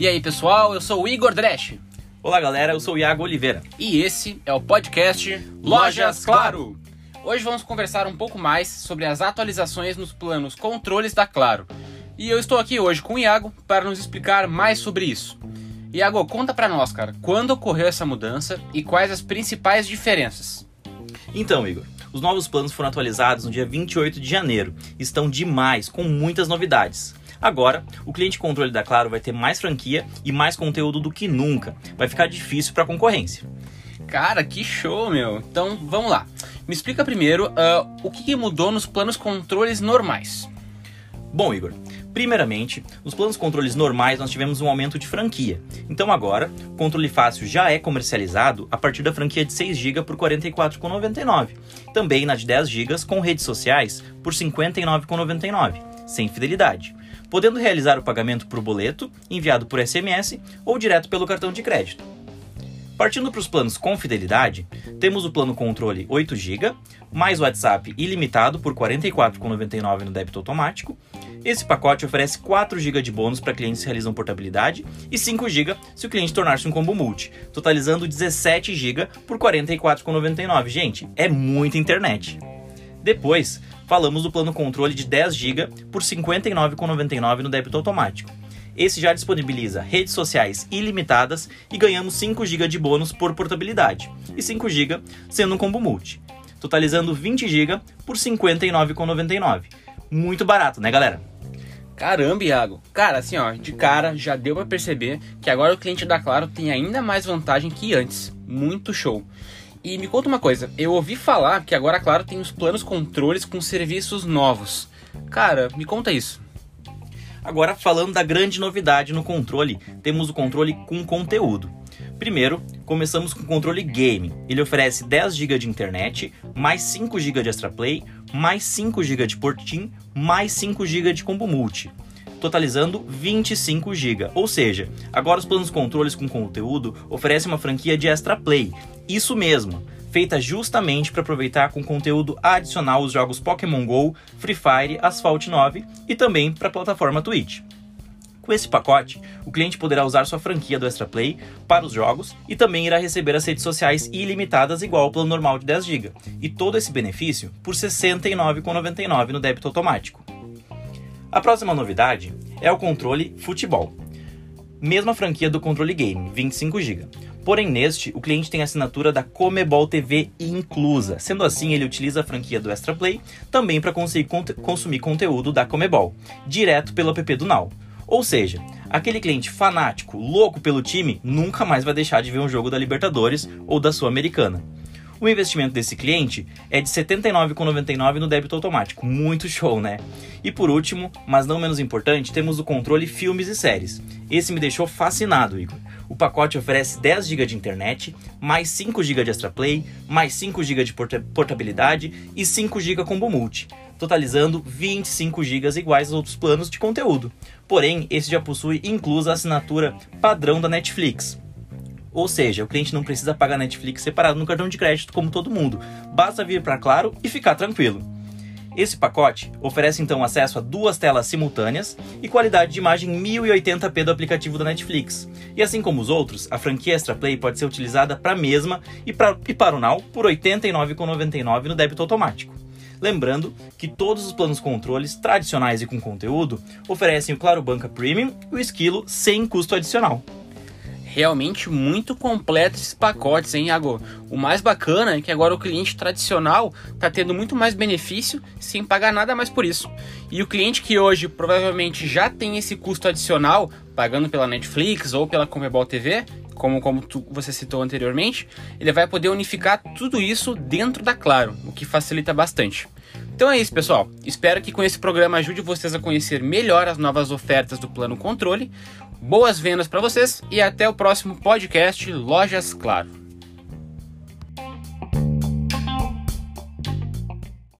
E aí, pessoal, eu sou o Igor Dresch. Olá, galera, eu sou o Iago Oliveira. E esse é o podcast Lojas Claro. Hoje vamos conversar um pouco mais sobre as atualizações nos planos controles da Claro. E eu estou aqui hoje com o Iago para nos explicar mais sobre isso. Iago, conta pra nós, cara, quando ocorreu essa mudança e quais as principais diferenças? Então, Igor, os novos planos foram atualizados no dia 28 de janeiro. Estão demais, com muitas novidades. Agora, o cliente controle da Claro vai ter mais franquia e mais conteúdo do que nunca. Vai ficar difícil para a concorrência. Cara, que show, meu! Então, vamos lá. Me explica primeiro uh, o que mudou nos planos controles normais. Bom, Igor, primeiramente, nos planos controles normais nós tivemos um aumento de franquia. Então agora, o controle fácil já é comercializado a partir da franquia de 6 GB por R$ 44,99. Também na de 10 GB com redes sociais por R$ 59,99, sem fidelidade. Podendo realizar o pagamento por boleto, enviado por SMS ou direto pelo cartão de crédito. Partindo para os planos com fidelidade, temos o plano controle 8 GB, mais WhatsApp ilimitado por R$ 44,99 no débito automático. Esse pacote oferece 4 GB de bônus para clientes que realizam portabilidade e 5 GB se o cliente tornar-se um combo multi, totalizando 17 GB por R$ 44,99. Gente, é muita internet. Depois, falamos do plano controle de 10 GB por R$ 59,99 no débito automático. Esse já disponibiliza redes sociais ilimitadas e ganhamos 5 GB de bônus por portabilidade e 5 GB sendo um combo multi, totalizando 20 GB por R$ 59,99. Muito barato, né, galera? Caramba, Iago. Cara, assim, ó, de cara já deu para perceber que agora o cliente da Claro tem ainda mais vantagem que antes. Muito show. E me conta uma coisa, eu ouvi falar que agora, claro, tem os planos controles com serviços novos. Cara, me conta isso. Agora, falando da grande novidade no controle, temos o controle com conteúdo. Primeiro, começamos com o controle Game. Ele oferece 10 GB de internet, mais 5 GB de Extra Play, mais 5 GB de Portim, mais 5 GB de Combo Multi totalizando 25 GB. Ou seja, agora os planos controles com conteúdo oferecem uma franquia de Extra Play. Isso mesmo, feita justamente para aproveitar com conteúdo adicional os jogos Pokémon GO, Free Fire, Asphalt 9 e também para a plataforma Twitch. Com esse pacote, o cliente poderá usar sua franquia do Extra Play para os jogos e também irá receber as redes sociais ilimitadas igual ao plano normal de 10 GB. E todo esse benefício por R$ 69,99 no débito automático. A próxima novidade é o controle futebol. Mesma franquia do controle game, 25 GB. Porém, neste, o cliente tem a assinatura da Comebol TV inclusa. Sendo assim, ele utiliza a franquia do Extra Play também para conseguir consumir conteúdo da Comebol, direto pelo app do Now. Ou seja, aquele cliente fanático, louco pelo time, nunca mais vai deixar de ver um jogo da Libertadores ou da Sul-Americana. O investimento desse cliente é de R$ 79,99 no débito automático. Muito show, né? E por último, mas não menos importante, temos o controle filmes e séries. Esse me deixou fascinado, Igor. O pacote oferece 10 GB de internet, mais 5 GB de extra play, mais 5 GB de portabilidade e 5 GB combo multi, totalizando 25 GB iguais aos outros planos de conteúdo. Porém, esse já possui inclusa a assinatura padrão da Netflix. Ou seja, o cliente não precisa pagar Netflix separado no cartão de crédito como todo mundo. Basta vir para Claro e ficar tranquilo. Esse pacote oferece então acesso a duas telas simultâneas e qualidade de imagem 1080p do aplicativo da Netflix. E assim como os outros, a franquia Extra Play pode ser utilizada para a mesma e, pra, e para o Now por R$ 89,99 no débito automático. Lembrando que todos os planos controles tradicionais e com conteúdo oferecem o Claro Banca Premium e o Esquilo sem custo adicional realmente muito completo esses pacotes, hein, Iago? O mais bacana é que agora o cliente tradicional está tendo muito mais benefício sem pagar nada mais por isso. E o cliente que hoje provavelmente já tem esse custo adicional, pagando pela Netflix ou pela Comebol TV, como, como tu, você citou anteriormente, ele vai poder unificar tudo isso dentro da Claro, o que facilita bastante. Então é isso, pessoal. Espero que com esse programa ajude vocês a conhecer melhor as novas ofertas do plano controle. Boas vendas para vocês e até o próximo podcast Lojas Claro.